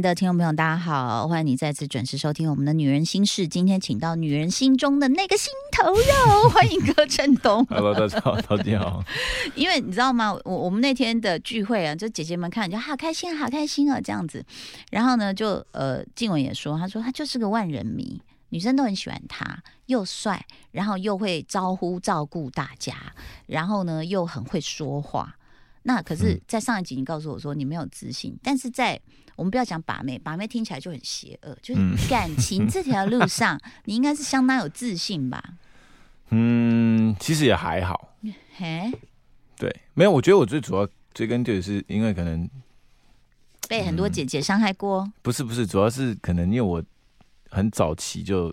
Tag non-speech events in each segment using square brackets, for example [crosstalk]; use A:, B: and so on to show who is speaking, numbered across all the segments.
A: 的听众朋友，大家好，欢迎你再次准时收听我们的《女人心事》。今天请到女人心中的那个心头肉，欢迎柯震东。
B: Hello，大家好，大家好。[laughs]
A: 因为你知道吗？我我们那天的聚会啊，就姐姐们看就好开心，好开心啊，这样子。然后呢，就呃，静雯也说，她说他就是个万人迷，女生都很喜欢他，又帅，然后又会招呼照顾大家，然后呢又很会说话。那可是，在上一集你告诉我说你没有自信，但是在我们不要讲把妹，把妹听起来就很邪恶，就是感情 [laughs] 这条路上，你应该是相当有自信吧？[laughs]
B: 嗯，其实也还好。[laughs] 嘿，对，没有，我觉得我最主要追根究底是因为可能
A: 被很多姐姐伤害过。
B: 不是不是，主要是可能因为我很早期就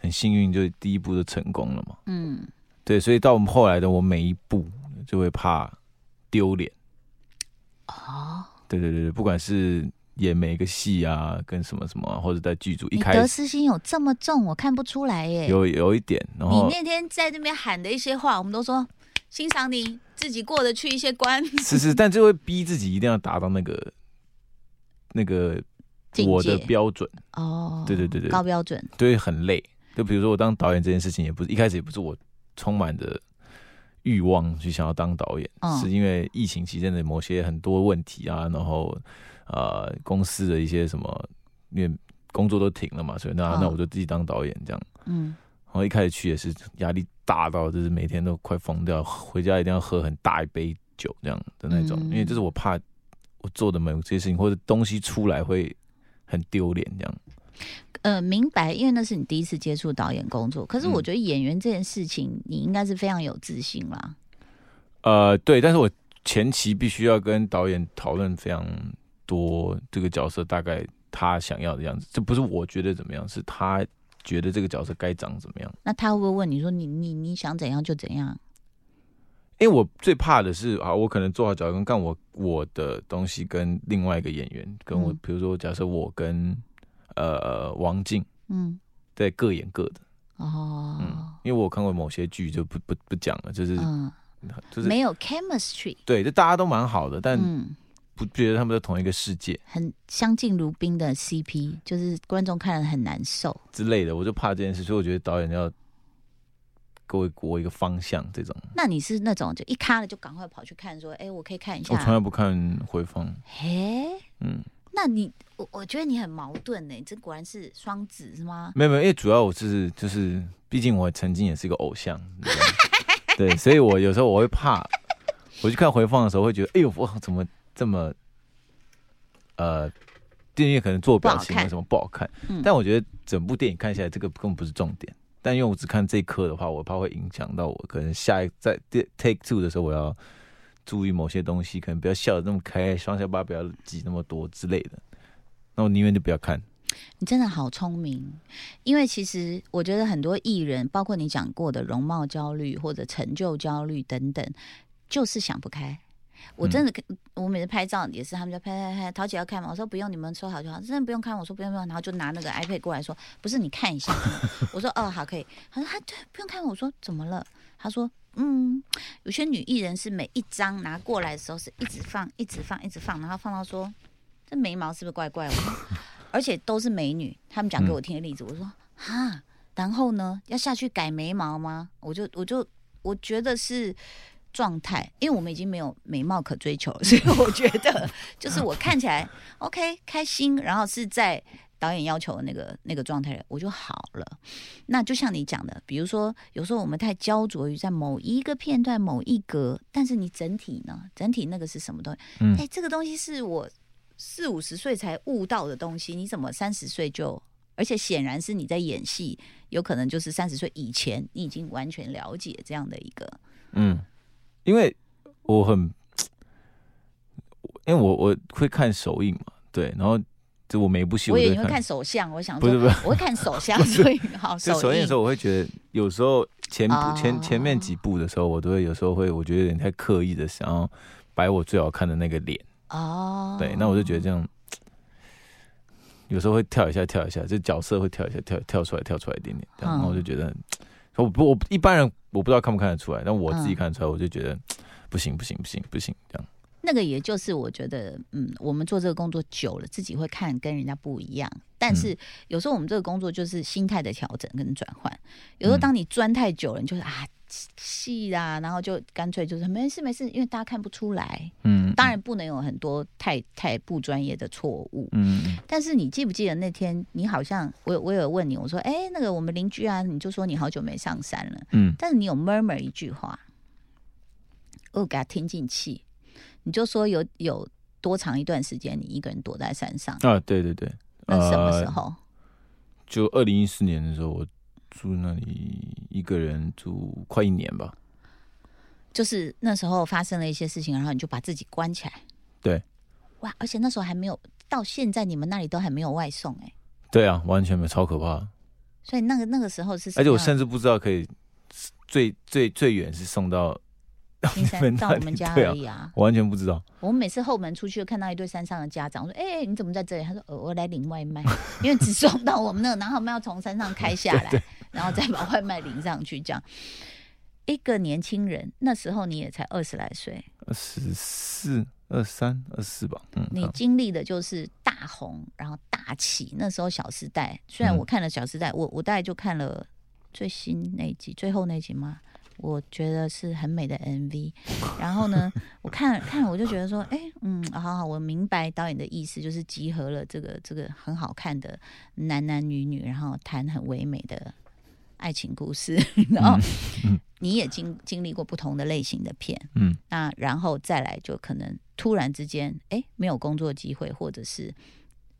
B: 很幸运，就第一步就成功了嘛。嗯，对，所以到我们后来的我每一步就会怕。丢脸哦，对对对对，不管是演每一个戏啊，跟什么什么，或者在剧组一开始，
A: 得失心有这么重，我看不出来耶。
B: 有有一点，然后
A: 你那天在那边喊的一些话，我们都说欣赏你自己过得去一些关，
B: 是是，[laughs] 但就会逼自己一定要达到那个那个我的标准哦，对对对对，
A: 高标准，
B: 对，很累。就比如说我当导演这件事情，也不是一开始也不是我充满着。欲望去想要当导演，是因为疫情期间的某些很多问题啊，然后呃公司的一些什么，因为工作都停了嘛，所以那那我就自己当导演这样。嗯，然后一开始去也是压力大到就是每天都快疯掉，回家一定要喝很大一杯酒这样的那种，因为这是我怕我做的某些事情或者东西出来会很丢脸这样。
A: 呃，明白，因为那是你第一次接触导演工作。可是我觉得演员这件事情，你应该是非常有自信啦。
B: 呃，对，但是我前期必须要跟导演讨论非常多，这个角色大概他想要的样子，这不是我觉得怎么样，是他觉得这个角色该长怎么样。
A: 那他会不会问你说，你你你想怎样就怎样？
B: 因为我最怕的是啊，我可能做好角色干我我的东西，跟另外一个演员，跟我，比如说假设我跟。呃，王静，嗯，在各演各的。哦，嗯，因为我看过某些剧，就不不不讲了，就是嗯。
A: 就是没有 chemistry，
B: 对，就大家都蛮好的，但不觉得他们在同一个世界，
A: 很相敬如宾的 CP，就是观众看了很难受。
B: 之类的，我就怕这件事，所以我觉得导演要给我我一个方向，这种。
A: 那你是那种就一卡了就赶快跑去看，说，哎，我可以看一下。
B: 我从来不看回放。嘿，
A: 嗯。那你我我觉得你很矛盾呢，这果然是双子是吗？
B: 没有没有，因为主要我是就是，毕竟我曾经也是一个偶像，对，所以我有时候我会怕，我去看回放的时候会觉得，哎呦，我怎么这么，呃，电影可能做表情为什么不好看？但我觉得整部电影看下来，这个根本不是重点。但因为我只看这一刻的话，我怕会影响到我，可能下一在 take two 的时候我要。注意某些东西，可能不要笑的那么开，双下巴不要挤那么多之类的。那我宁愿就不要看。
A: 你真的好聪明，因为其实我觉得很多艺人，包括你讲过的容貌焦虑或者成就焦虑等等，就是想不开。我真的，我每次拍照也是，他们就拍拍拍，桃姐要看吗？我说不用，你们说好就好，真的不用看。我说不用不用，然后就拿那个 iPad 过来说，不是你看一下。我说哦好可以。他说他对不用看。我说怎么了？他说。嗯，有些女艺人是每一张拿过来的时候是一直放、一直放、一直放，然后放到说这眉毛是不是怪怪的？[laughs] 而且都是美女，他们讲给我听的例子，我说哈，然后呢要下去改眉毛吗？我就我就我觉得是状态，因为我们已经没有美貌可追求了，所以我觉得就是我看起来 OK 开心，然后是在。导演要求的那个那个状态，我就好了。那就像你讲的，比如说有时候我们太焦灼于在某一个片段、某一格，但是你整体呢？整体那个是什么东西？嗯，哎，这个东西是我四五十岁才悟到的东西，你怎么三十岁就？而且显然是你在演戏，有可能就是三十岁以前你已经完全了解这样的一个。
B: 嗯，因为我很，因为我我会看首映嘛，对，然后。就我每部戏，
A: 我
B: 也
A: 会看手相。我想
B: 不是不是，
A: 我会看手相。[laughs] 所以好，
B: 就首映的时候，我会觉得有时候前前前面几部的时候，我都会有时候会，我觉得有点太刻意的想要摆我最好看的那个脸。哦，对，那我就觉得这样，有时候会跳一下跳一下，就角色会跳一下跳跳出来跳出来一点点，然后我就觉得，我不我一般人我不知道看不看得出来，但我自己看得出来，我就觉得不行不行不行不行这样。
A: 那个也就是我觉得，嗯，我们做这个工作久了，自己会看跟人家不一样。但是有时候我们这个工作就是心态的调整跟转换。有时候当你钻太久了，你就是啊。气啦，然后就干脆就是没事没事，因为大家看不出来。嗯，当然不能有很多太太不专业的错误。嗯，但是你记不记得那天你好像我我有问你，我说哎那个我们邻居啊，你就说你好久没上山了。嗯，但是你有 murmur 一句话，我给他听进气，你就说有有多长一段时间你一个人躲在山上
B: 啊？对对对，
A: 那什么时候？
B: 就二零一四年的时候我。住那里一个人住快一年吧，
A: 就是那时候发生了一些事情，然后你就把自己关起来。
B: 对，
A: 哇！而且那时候还没有到现在，你们那里都还没有外送哎。
B: 对啊，完全没有，超可怕。
A: 所以那个那个时候是，
B: 而且我甚至不知道可以最最最远是送到。
A: 到我们家而已啊，
B: 完全不知道。
A: 我们每次后门出去，看到一对山上的家长，我说：“哎，你怎么在这里？”他说：“我来领外卖，[laughs] 因为只送到我们那，然后我们要从山上开下来，然后再把外卖领上去。”这样一个年轻人，那时候你也才二十来岁，
B: 二十四、二三、二四吧。嗯，
A: 你经历的就是大红，然后大起。那时候《小时代》，虽然我看了《小时代》，我我大概就看了最新那一集，最后那集吗？我觉得是很美的 MV，[laughs] 然后呢，我看看我就觉得说，哎，嗯，好好，我明白导演的意思，就是集合了这个这个很好看的男男女女，然后谈很唯美的爱情故事，[laughs] 然后你也经经历过不同的类型的片，嗯，那然后再来就可能突然之间，哎，没有工作机会，或者是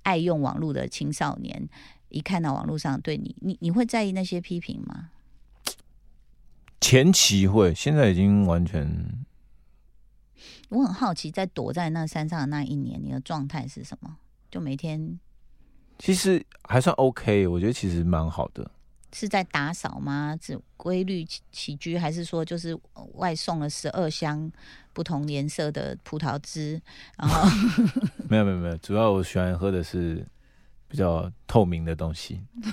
A: 爱用网络的青少年，一看到网络上对你，你你会在意那些批评吗？
B: 前期会，现在已经完全。
A: 我很好奇，在躲在那山上的那一年，你的状态是什么？就每天，
B: 其实还算 OK，我觉得其实蛮好的。
A: 是在打扫吗？只规律起居，还是说就是外送了十二箱不同颜色的葡萄汁？然后 [laughs] [laughs]
B: 没有没有没有，主要我喜欢喝的是比较透明的东西。[laughs]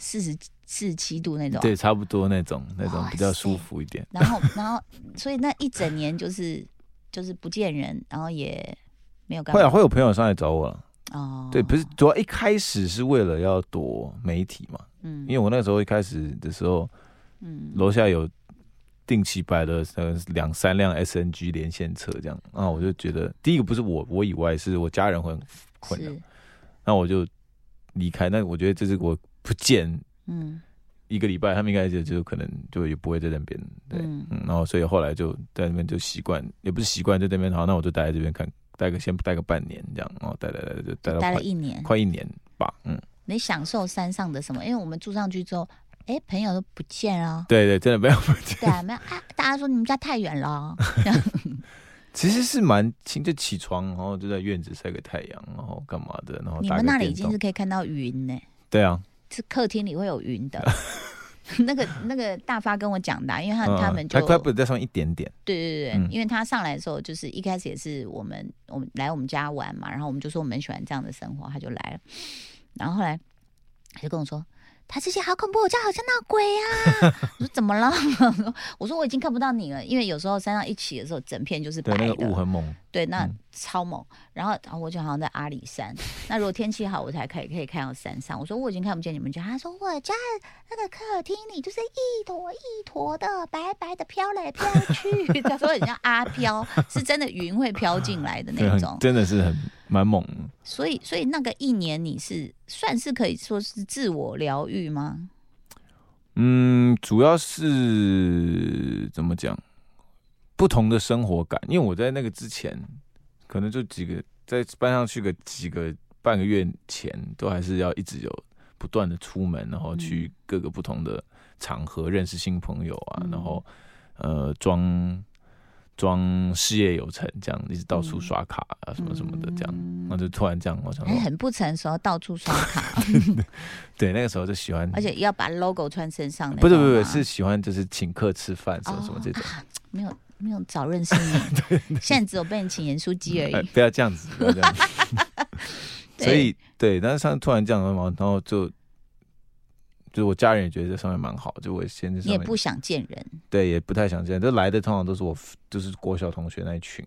A: 四十四十七度那种，
B: 对，差不多那种，那种比较舒服一点。
A: 然后，然后，所以那一整年就是就是不见人，然后也没有。
B: 会啊，会有朋友上来找我了。哦，对，不是，主要一开始是为了要躲媒体嘛。嗯，因为我那时候一开始的时候，嗯，楼下有定期摆了呃两三辆 SNG 连线车这样，啊，我就觉得第一个不是我我以外，是我家人会很困扰，那我就离开。那我觉得这是我。不见，嗯，一个礼拜，他们应该就就可能就也不会在那边，对，嗯，然后所以后来就在那边就习惯，也不是习惯，在那边好，那我就待在这边看，待个先待个半年这样，然后待待待就待到
A: 待了一年，
B: 快一年吧，嗯。
A: 你享受山上的什么？因为我们住上去之后，哎，朋友都不见了，
B: 对对，真的没有不见，
A: 对啊，没有啊，大家说你们家太远了，[laughs]
B: 其实是蛮轻，就起床，然后就在院子晒个太阳，然后干嘛的，然后
A: 你们那里已经是可以看到云呢，
B: 对啊。
A: 是客厅里会有云的，[laughs] 那个那个大发跟我讲的，因为他他们就
B: 快不在上一点点。
A: 对对对，因为他上来的时候，就是一开始也是我们我们来我们家玩嘛，然后我们就说我们很喜欢这样的生活，他就来了，然后后来他就跟我说。他之前好恐怖，我家好像闹鬼啊！[laughs] 我说怎么了？[laughs] 我说我已经看不到你了，因为有时候山上一起的时候，整片就是白的，
B: 雾很猛。
A: 对，那超猛。然后，然后我就好像在阿里山。那如果天气好，我才可以可以看到山上。我说我已经看不见你们家。他说我家那个客厅里就是一坨一坨的白白的飘来飘去。他说很像阿飘，是真的云会飘进来的那种，[laughs]
B: 真的是很。蛮猛，
A: 所以所以那个一年你是算是可以说是自我疗愈吗？
B: 嗯，主要是怎么讲，不同的生活感。因为我在那个之前，可能就几个在搬上去个几个半个月前，都还是要一直有不断的出门，然后去各个不同的场合认识新朋友啊，然后呃装。装事业有成，这样一直到处刷卡啊，什么什么的，这样，那就突然这样，我想，
A: 很不成熟，到处刷卡。[laughs]
B: 对，那个时候就喜欢，
A: 而且要把 logo 穿身上。
B: 不是不是，是喜欢就是请客吃饭什么什么这种。
A: 没有没有早认识你，现在只有被你请盐酥鸡而已。
B: 不要这样子，不要这样子。[laughs] [laughs] 所以对，但是上突然这样然后就就是我家人也觉得这上面蛮好，就我先
A: 你也不想见人，
B: 对，也不太想见，就来的通常都是我就是国小同学那一群。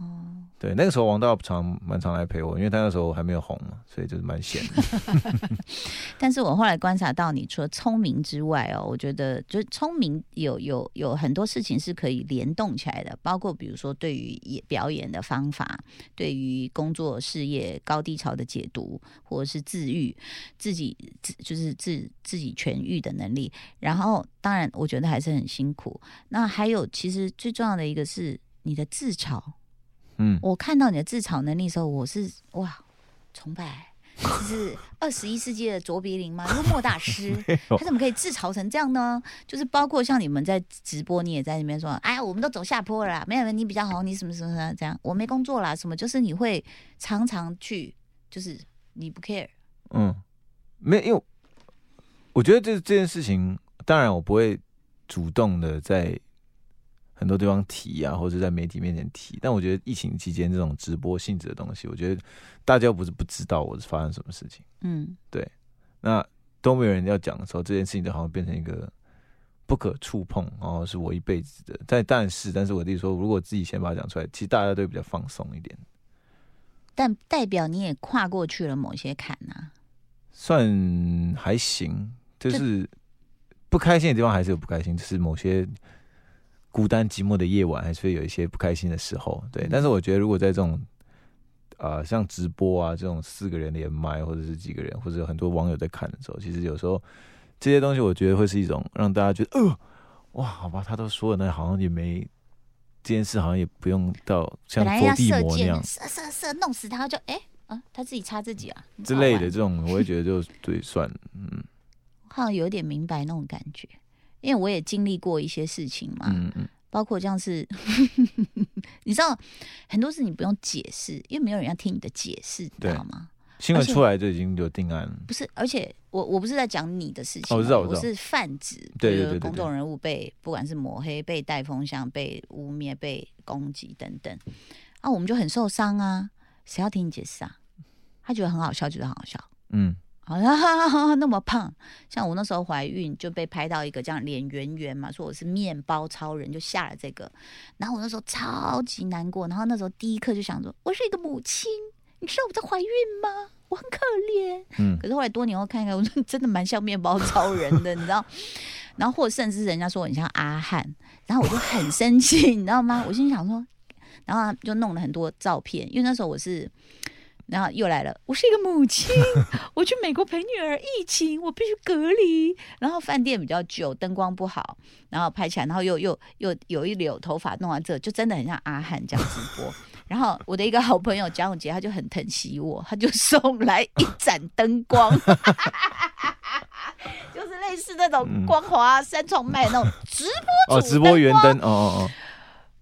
B: 哦，对，那个时候王道常蛮常来陪我，因为他那时候还没有红嘛，所以就是蛮闲的。[laughs] [laughs]
A: 但是我后来观察到，你除了聪明之外哦，我觉得就是聪明有有有很多事情是可以联动起来的，包括比如说对于演表演的方法，对于工作事业高低潮的解读，或者是自愈自己自就是自自己痊愈的能力。然后当然我觉得还是很辛苦。那还有其实最重要的一个是你的自嘲。嗯，我看到你的自嘲能力的时候，我是哇崇拜，这是 [laughs] 二十一世纪的卓别林吗？幽默大师，[laughs] 他怎么可以自嘲成这样呢？就是包括像你们在直播，你也在那边说，哎，我们都走下坡了，没有你比较好，你什么什么什么这样，我没工作啦，什么就是你会常常去，就是你不 care，嗯，
B: 没有，因为我觉得这这件事情，当然我不会主动的在。很多地方提啊，或者在媒体面前提，但我觉得疫情期间这种直播性质的东西，我觉得大家又不是不知道我是发生什么事情，嗯，对，那都没有人要讲的时候，这件事情就好像变成一个不可触碰，然后是我一辈子的。但但是，但是我弟说，如果自己先把它讲出来，其实大家都比较放松一点。
A: 但代表你也跨过去了某些坎呐，
B: 算还行，就是不开心的地方还是有不开心，就是某些。孤单寂寞的夜晚，还是会有一些不开心的时候，对。但是我觉得，如果在这种，呃，像直播啊这种四个人连麦，或者是几个人，或者有很多网友在看的时候，其实有时候这些东西，我觉得会是一种让大家觉得，呃，哇，好吧，他都说了，那好像也没这件事，好像也不用到像佛地魔那样
A: 射射射弄死他，就哎啊，他自己插自己啊
B: 之类的这种，我会觉得就对，算嗯，
A: 好像有点明白那种感觉。因为我也经历过一些事情嘛，嗯嗯，包括像是，[laughs] 你知道很多事你不用解释，因为没有人要听你的解释，知道吗？
B: 新闻出来就已经有定案了。
A: 不是，而且我我不是在讲你的事情，
B: 我知道，我
A: 是泛指，
B: 对对对，
A: 公众人物被不管是抹黑、被带风向、被污蔑、被攻击等等，啊，我们就很受伤啊！谁要听你解释啊？他觉得很好笑，觉得很好笑，嗯。好像 [laughs] 那么胖，像我那时候怀孕就被拍到一个这样脸圆圆嘛，说我是面包超人，就下了这个。然后我那时候超级难过，然后那时候第一刻就想说，我是一个母亲，你知道我在怀孕吗？我很可怜。嗯。可是后来多年后看看，我说真的蛮像面包超人的，你知道？[laughs] 然后或者甚至人家说我很像阿汉，然后我就很生气，你知道吗？我心想说，然后就弄了很多照片，因为那时候我是。然后又来了，我是一个母亲，[laughs] 我去美国陪女儿，疫情我必须隔离。然后饭店比较旧，灯光不好，然后拍起来，然后又又又有一绺头发弄完这，就真的很像阿汉这样直播。[laughs] 然后我的一个好朋友蒋永杰，他就很疼惜我，他就送来一盏灯光，[laughs] 就是类似那种光华三创卖那种直播
B: 哦，直播圆灯哦哦哦。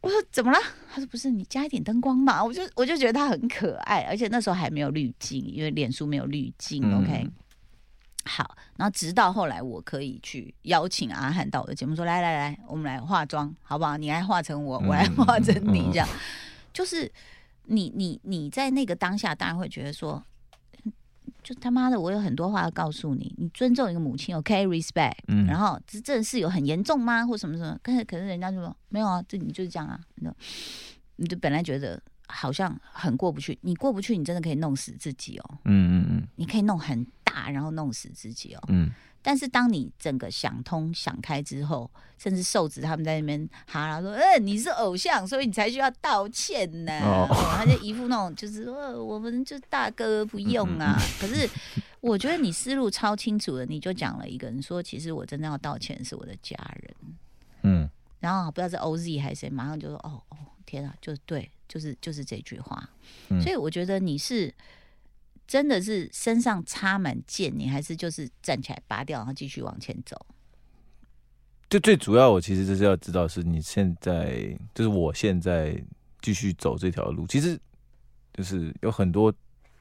A: 我说怎么了？他说不是，你加一点灯光嘛。我就我就觉得他很可爱，而且那时候还没有滤镜，因为脸书没有滤镜。OK，好，然后直到后来我可以去邀请阿汉到我的节目，说来来来，我们来化妆好不好？你来化成我，我来化成你，这样就是你你你在那个当下，当然会觉得说。就他妈的，我有很多话要告诉你。你尊重一个母亲，OK，respect。嗯，然后这这事有很严重吗？或什么什么？可是可是人家就说没有啊，这你就是这样啊。你你就本来觉得好像很过不去，你过不去，你真的可以弄死自己哦。嗯嗯嗯，你可以弄很大，然后弄死自己哦。嗯。但是当你整个想通想开之后，甚至瘦子他们在那边哈啦说：“呃，你是偶像，所以你才需要道歉呢。[laughs] ”他就一副那种就是说：“我们就大哥不用啊。”可是我觉得你思路超清楚的，你就讲了一个人说：“其实我真正要道歉是我的家人。”嗯，然后不知道是 OZ 还是谁，马上就说：“哦哦，天啊，就是对，就是就是这句话。”所以我觉得你是。真的是身上插满剑，你还是就是站起来拔掉，然后继续往前走。
B: 就最主要，我其实就是要知道，是你现在就是我现在继续走这条路，其实就是有很多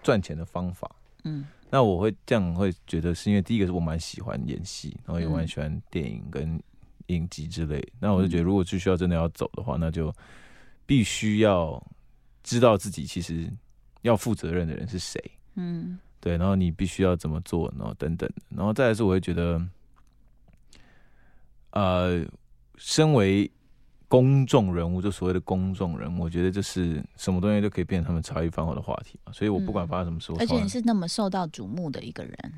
B: 赚钱的方法。嗯，那我会这样会觉得，是因为第一个是我蛮喜欢演戏，然后也蛮喜欢电影跟影集之类。那我就觉得，如果就需要真的要走的话，那就必须要知道自己其实要负责任的人是谁。嗯，对，然后你必须要怎么做，然后等等，然后再来是我会觉得，呃，身为公众人物，就所谓的公众人物，我觉得就是什么东西都可以变成他们茶余饭后的话题嘛。所以我不管发生什么事，
A: 而且你是那么受到瞩目的一个人。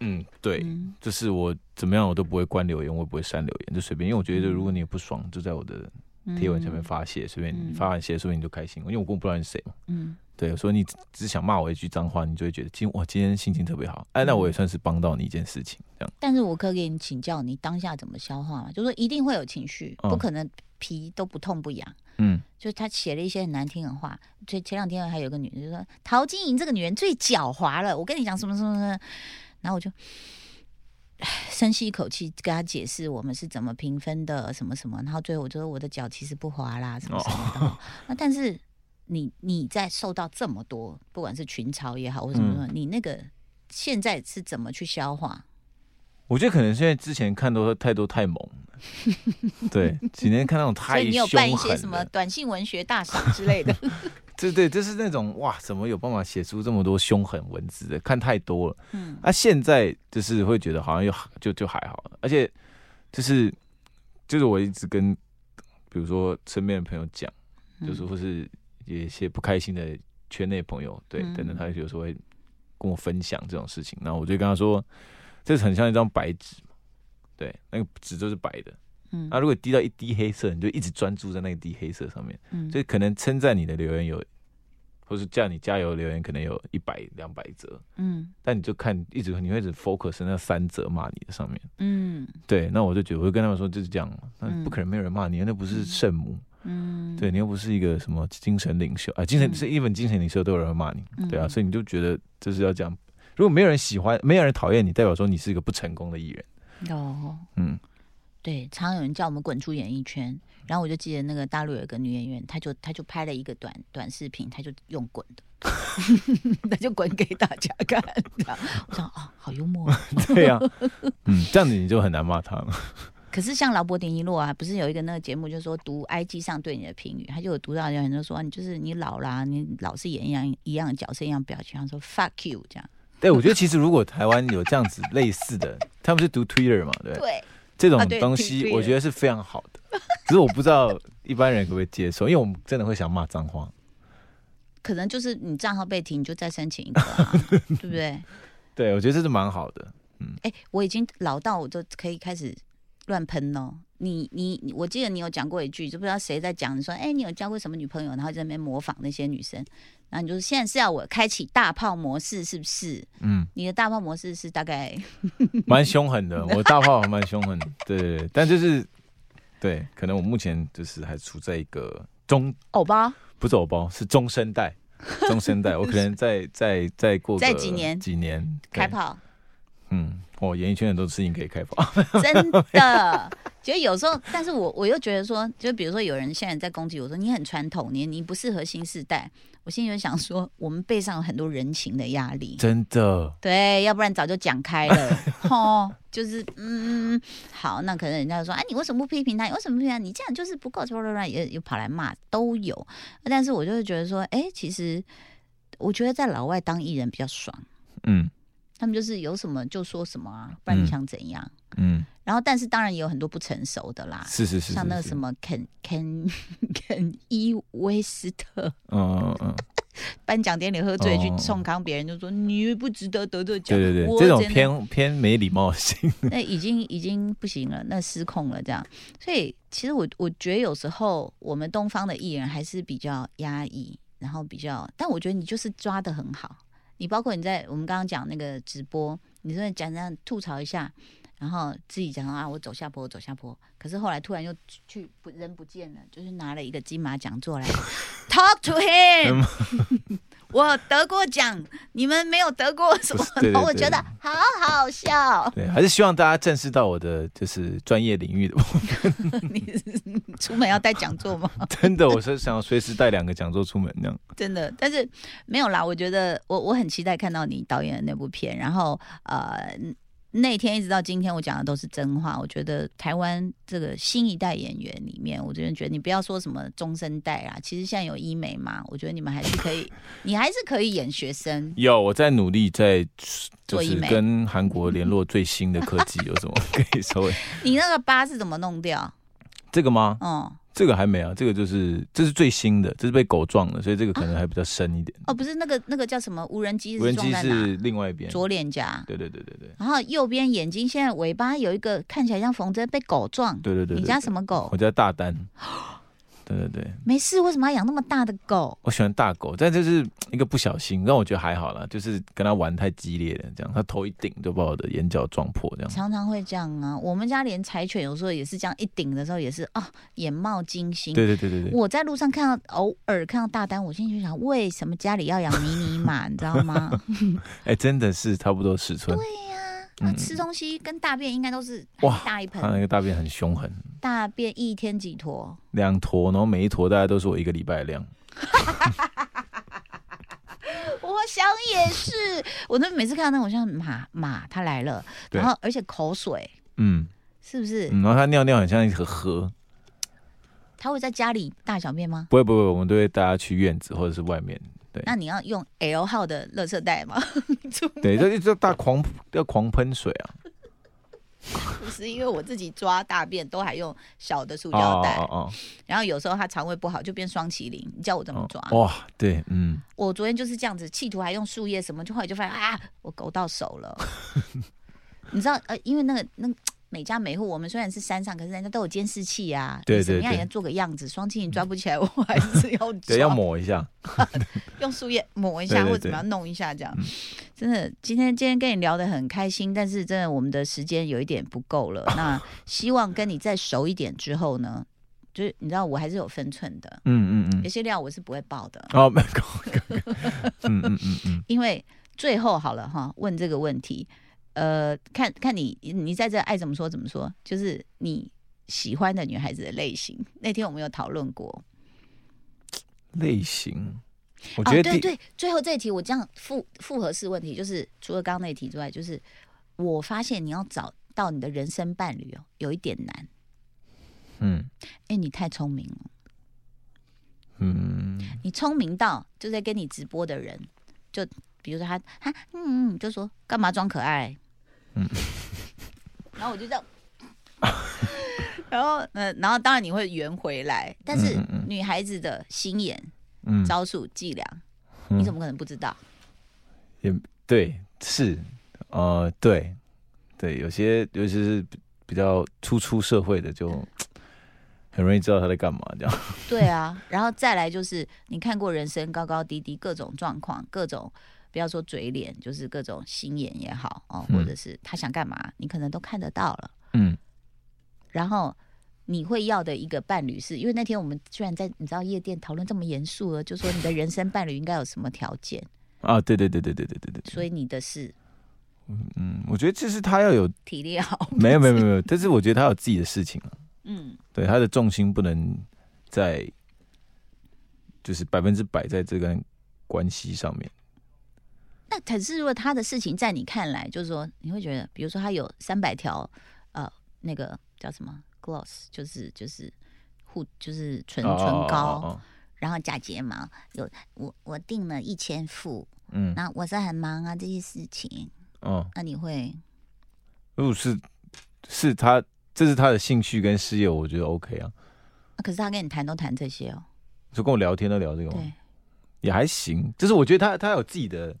B: 嗯，对，就是我怎么样我都不会关留言，我也不会删留言，就随便。因为我觉得如果你也不爽，就在我的贴文下面发泄，随便发完泄，说不定你就开心。因为我根本不知道你是谁嘛。嗯。对，所以你只想骂我一句脏话，你就会觉得今我今天心情特别好。哎，那我也算是帮到你一件事情，这样。
A: 但是我可以给你请教，你当下怎么消化嘛？就说一定会有情绪，不可能皮都不痛不痒。嗯，就是他写了一些很难听的话。前前两天还有个女人就说：“陶晶莹这个女人最狡猾了。”我跟你讲什么什么什么。然后我就深吸一口气，跟他解释我们是怎么评分的，什么什么。然后最后我就说我的脚其实不滑啦，什么什么的。那但是。你你在受到这么多，不管是群嘲也好，或什么什么，你那个现在是怎么去消化？
B: 我觉得可能现在之前看多太多太猛，对，[laughs] 几年看那种太所以
A: 你有办一些什么短信文学大赏之类的？[laughs]
B: 对对，就是那种哇，怎么有办法写出这么多凶狠文字的？看太多了。嗯，啊，现在就是会觉得好像又就就还好了，而且就是就是我一直跟比如说身边的朋友讲，就是或是。有一些不开心的圈内朋友，对，等等，他有时候会跟我分享这种事情，然后我就跟他说，这很像一张白纸对，那个纸就是白的，嗯，那如果滴到一滴黑色，你就一直专注在那个滴黑色上面，嗯，所以可能称赞你的留言有，或是叫你加油留言可能有一百两百则，嗯，但你就看一直你会一直 focus 那三则骂你的上面，嗯，对，那我就觉得我就跟他们说就是这样，那不可能没有人骂你，那不是圣母。嗯，对你又不是一个什么精神领袖啊，精神是一本精神领袖都有人会骂你，对啊，所以你就觉得就是要这样。如果没有人喜欢，没有人讨厌你，代表说你是一个不成功的艺人。哦，
A: 嗯，对，常有人叫我们滚出演艺圈，然后我就记得那个大陆有一个女演员，她就她就拍了一个短短视频，她就用滚的，[laughs] 她就滚给大家看。我想啊，好幽默。[laughs]
B: 对呀，嗯，这样子你就很难骂他了。[laughs]
A: 可是像劳勃迪尼洛啊，不是有一个那个节目，就是说读 IG 上对你的评语，他就有读到有很多说你就是你老啦，你老是演一样一样的角色一样表情，他说 fuck you 这样。
B: 对，我觉得其实如果台湾有这样子类似的，他们是读 Twitter 嘛，对
A: 对？
B: 这种东西我觉得是非常好的，只是我不知道一般人可不可以接受，因为我们真的会想骂脏话。
A: 可能就是你账号被停，你就再申请一个，对不对？[laughs]
B: 对，我觉得这是蛮好的。
A: 嗯，哎，我已经老到我就可以开始。乱喷哦！你你我记得你有讲过一句，就不知道谁在讲。你说，哎，你有交过什么女朋友？然后在那边模仿那些女生。然后你就是现在是要我开启大炮模式，是不是？嗯，你的大炮模式是大概 [laughs]
B: 蛮凶狠的。我大炮蛮凶狠，对，但就是对，可能我目前就是还处在一个中
A: 偶包，
B: 不是偶包，是中生代，中生代。我可能再再再过 [laughs]
A: 再几年
B: 几年
A: 开炮。
B: 嗯。哦，演艺圈很多事情可以开发，[laughs]
A: 真的。[laughs] 其实有时候，但是我我又觉得说，就比如说有人现在在攻击我说你很传统，你你不适合新时代。我心里就想说，我们背上有很多人情的压力，
B: 真的。
A: 对，要不然早就讲开了。[laughs] 哦，就是嗯，好，那可能人家说，哎，你为什么不批评他？你为什么不批评他？你这样就是不够，也又跑来骂，都有。但是我就是觉得说，哎，其实我觉得在老外当艺人比较爽。嗯。他们就是有什么就说什么啊，不然你想怎样？嗯，然后但是当然也有很多不成熟的啦，
B: 是是是，
A: 像那个什么肯肯 [laughs] 肯伊威斯特，嗯嗯，[laughs] 颁奖典礼喝醉去冲康别人，就说你不值得得这奖，
B: 对对对，这种偏偏没礼貌性，
A: 那已经已经不行了，那失控了这样。所以其实我我觉得有时候我们东方的艺人还是比较压抑，然后比较，但我觉得你就是抓的很好。你包括你在我们刚刚讲那个直播，你说讲这样吐槽一下，然后自己讲啊，我走下坡，我走下坡。可是后来突然又去不人不见了，就是拿了一个金马奖座来 [laughs] talk to him。[laughs] 我得过奖，你们没有得过什么，我觉得好好笑。
B: 对，还是希望大家正视到我的就是专业领域的部分。[laughs]
A: 你出门要带讲座吗？[laughs]
B: 真的，我是想要随时带两个讲座出门那样。
A: 真的，但是没有啦。我觉得我我很期待看到你导演的那部片，然后呃，那天一直到今天，我讲的都是真话。我觉得台湾这个新一代演员里面，我真的觉得你不要说什么中生代啊，其实现在有医美嘛，我觉得你们还是可以，你还是可以演学生。
B: 有我在努力在就是跟韩国联络最新的科技，有什么 [laughs] 可以稍微？
A: 你那个疤是怎么弄掉？
B: 这个吗？嗯。这个还没啊，这个就是这是最新的，这是被狗撞的，所以这个可能还比较深一点。
A: 哦，不是那个那个叫什么无人机？
B: 无人机是另外一边
A: 左脸颊。
B: 对对对对对。
A: 然后右边眼睛现在尾巴有一个看起来像缝针，被狗撞。
B: 对对对。
A: 你家什么狗？
B: 我家大丹。[gasps] 对对对，
A: 没事，为什么要养那么大的狗？
B: 我喜欢大狗，但就是一个不小心，让我觉得还好啦，就是跟他玩太激烈了，这样他头一顶就把我的眼角撞破，这样
A: 常常会这样啊。我们家连柴犬有时候也是这样，一顶的时候也是啊，眼冒金星。
B: 对对对对对。
A: 我在路上看到，偶尔看到大单，我心里就想，为什么家里要养迷你马？你知道吗？[laughs]
B: 哎，真的是差不多尺寸。
A: 对呀。那吃东西跟大便应该都是哇大一盆，
B: 他那个大便很凶狠。
A: 大便一天几坨？
B: 两坨，然后每一坨大概都是我一个礼拜的量。[laughs]
A: 我想也是，我那每次看到那种像马马，它来了，然后而且口水，嗯，是不是？
B: 然后它尿尿很像一盒河。
A: 他会在家里大小便吗？
B: 不会不会，我们都会带他去院子或者是外面。
A: 那你要用 L 号的垃圾袋吗？[laughs]
B: 对，就一直大狂要狂喷水啊！[laughs]
A: 不是因为我自己抓大便都还用小的塑胶袋，然后有时候他肠胃不好就变双麒麟。你叫我怎么抓？
B: 哇，对，嗯，
A: 我昨天就是这样子，企图还用树叶什么，就后来就发现啊，我勾到手了。你知道呃，因为那个那。每家每户，我们虽然是山上，可是人家都有监视器啊。
B: 对对对。怎么
A: 样也做个样子，双亲你抓不起来，我还是要 [laughs]
B: 对，要抹一下，[laughs]
A: 用树叶抹一下，或者怎么样弄一下，这样。真的，今天今天跟你聊得很开心，但是真的我们的时间有一点不够了。[laughs] 那希望跟你再熟一点之后呢，就是你知道我还是有分寸的。嗯嗯嗯。有些料我是不会爆的。
B: 哦，没有。嗯嗯嗯嗯。
A: 因为最后好了哈，问这个问题。呃，看看你，你在这爱怎么说怎么说，就是你喜欢的女孩子的类型。那天我们有讨论过
B: 类型，我觉得
A: 对对。最后这一题我这样复复合式问题，就是除了刚刚那题之外，就是我发现你要找到你的人生伴侣哦，有一点难。嗯，哎，你太聪明了。嗯，你聪明到就在跟你直播的人，就比如说他他嗯嗯，就说干嘛装可爱？嗯，[laughs] 然后我就这样，[laughs] 然后呃，然后当然你会圆回来，但是女孩子的心眼、嗯招数、伎俩，你怎么可能不知道？
B: 也对，是，呃，对，对，有些尤其是比较初出社会的，就 [laughs] 很容易知道他在干嘛，这样。
A: 对啊，然后再来就是你看过人生高高低低，各种状况，各种。不要说嘴脸，就是各种心眼也好哦，或者是他想干嘛，你可能都看得到了。嗯，然后你会要的一个伴侣，是因为那天我们居然在你知道夜店讨论这么严肃了，就说你的人生伴侣应该有什么条件 [laughs]
B: 啊？对对对对对对对对。
A: 所以你的是，
B: 嗯嗯，我觉得这是他要有 [laughs]
A: 体力好，
B: 没有没有没有，但是我觉得他有自己的事情啊。[laughs] 嗯，对，他的重心不能在，就是百分之百在这段关系上面。
A: 那可是，如果他的事情在你看来，就是说，你会觉得，比如说他有三百条，呃，那个叫什么 gloss，就是就是护，就是唇唇膏，然后假睫毛，有我我订了一千副，嗯，那我是很忙啊这些事情，哦，那你会？
B: 如果是是他，这是他的兴趣跟事业，我觉得 OK 啊。
A: 可是他跟你谈都谈这些哦，
B: 就跟我聊天都聊这个，对，也还行。就是我觉得他他有自己的。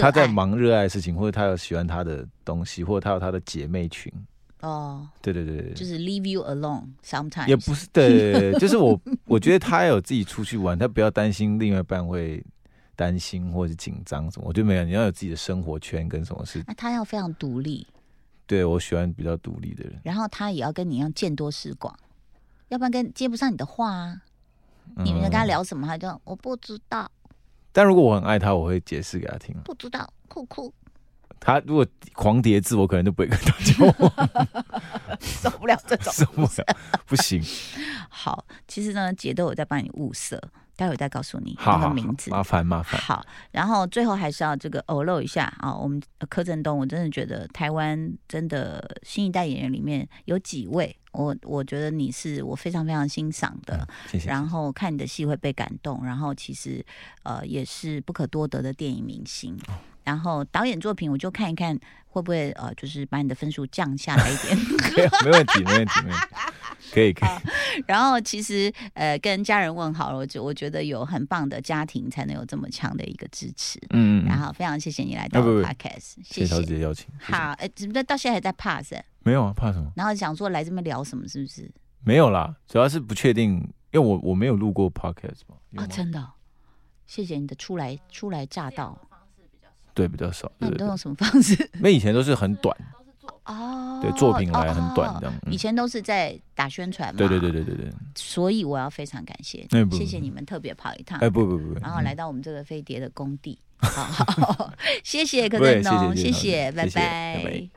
B: 他在忙热爱的事情，或者他有喜欢他的东西，或者他有他的姐妹群。哦，对对对
A: 就是 leave you alone sometimes。
B: 也不是，对，就是我，[laughs] 我觉得他有自己出去玩，他不要担心另外一半会担心或者紧张什么。我觉得没有，你要有自己的生活圈跟什么事。
A: 那他要非常独立。
B: 对，我喜欢比较独立的人。
A: 然后他也要跟你一样见多识广，要不然跟接不上你的话啊。你们跟他聊什么，他就我不知道。
B: 但如果我很爱他，我会解释给他听。
A: 不知道，酷酷。
B: 他如果狂叠字，我可能就不会跟他交往。[laughs]
A: 受不了这种，[laughs]
B: 受不了，不行。
A: 好，其实呢，姐都有在帮你物色，待会再告诉你那个名字。
B: 麻烦麻烦。
A: 好，然后最后还是要这个偶露一下啊，我们柯震东，我真的觉得台湾真的新一代演员里面有几位，我我觉得你是我非常非常欣赏的。
B: 谢谢。
A: 然后看你的戏会被感动，然后其实呃也是不可多得的电影明星。然后导演作品我就看一看会不会呃，就是把你的分数降下来一点。[laughs]
B: 没问题，没问题，没问题，可以可以。
A: 然后其实呃，跟家人问好了，我就我觉得有很棒的家庭才能有这么强的一个支持。嗯嗯。然后非常谢谢你来到 Podcast，谢谢
B: 小姐邀请。
A: 好，哎，怎么到现在还在怕是？
B: 没有啊，怕什么？
A: 然后想说来这边聊什么，是不是？
B: 没有啦，主要是不确定，因为我我没有录过 Podcast 嘛。
A: 啊，真的，谢谢你的初来初来乍到。
B: 对，比较少。
A: 那都用什么方式？[laughs]
B: 因为以前都是很短，哦，对，作品来很短这样。
A: 以前都是在打宣传嘛。
B: 对对对对对对。
A: 所以我要非常感谢，谢谢你们特别跑一趟。
B: 哎，不不不，
A: 然后来到我们这个飞碟的工地。[laughs] 好，谢谢柯震东，谢谢，拜拜。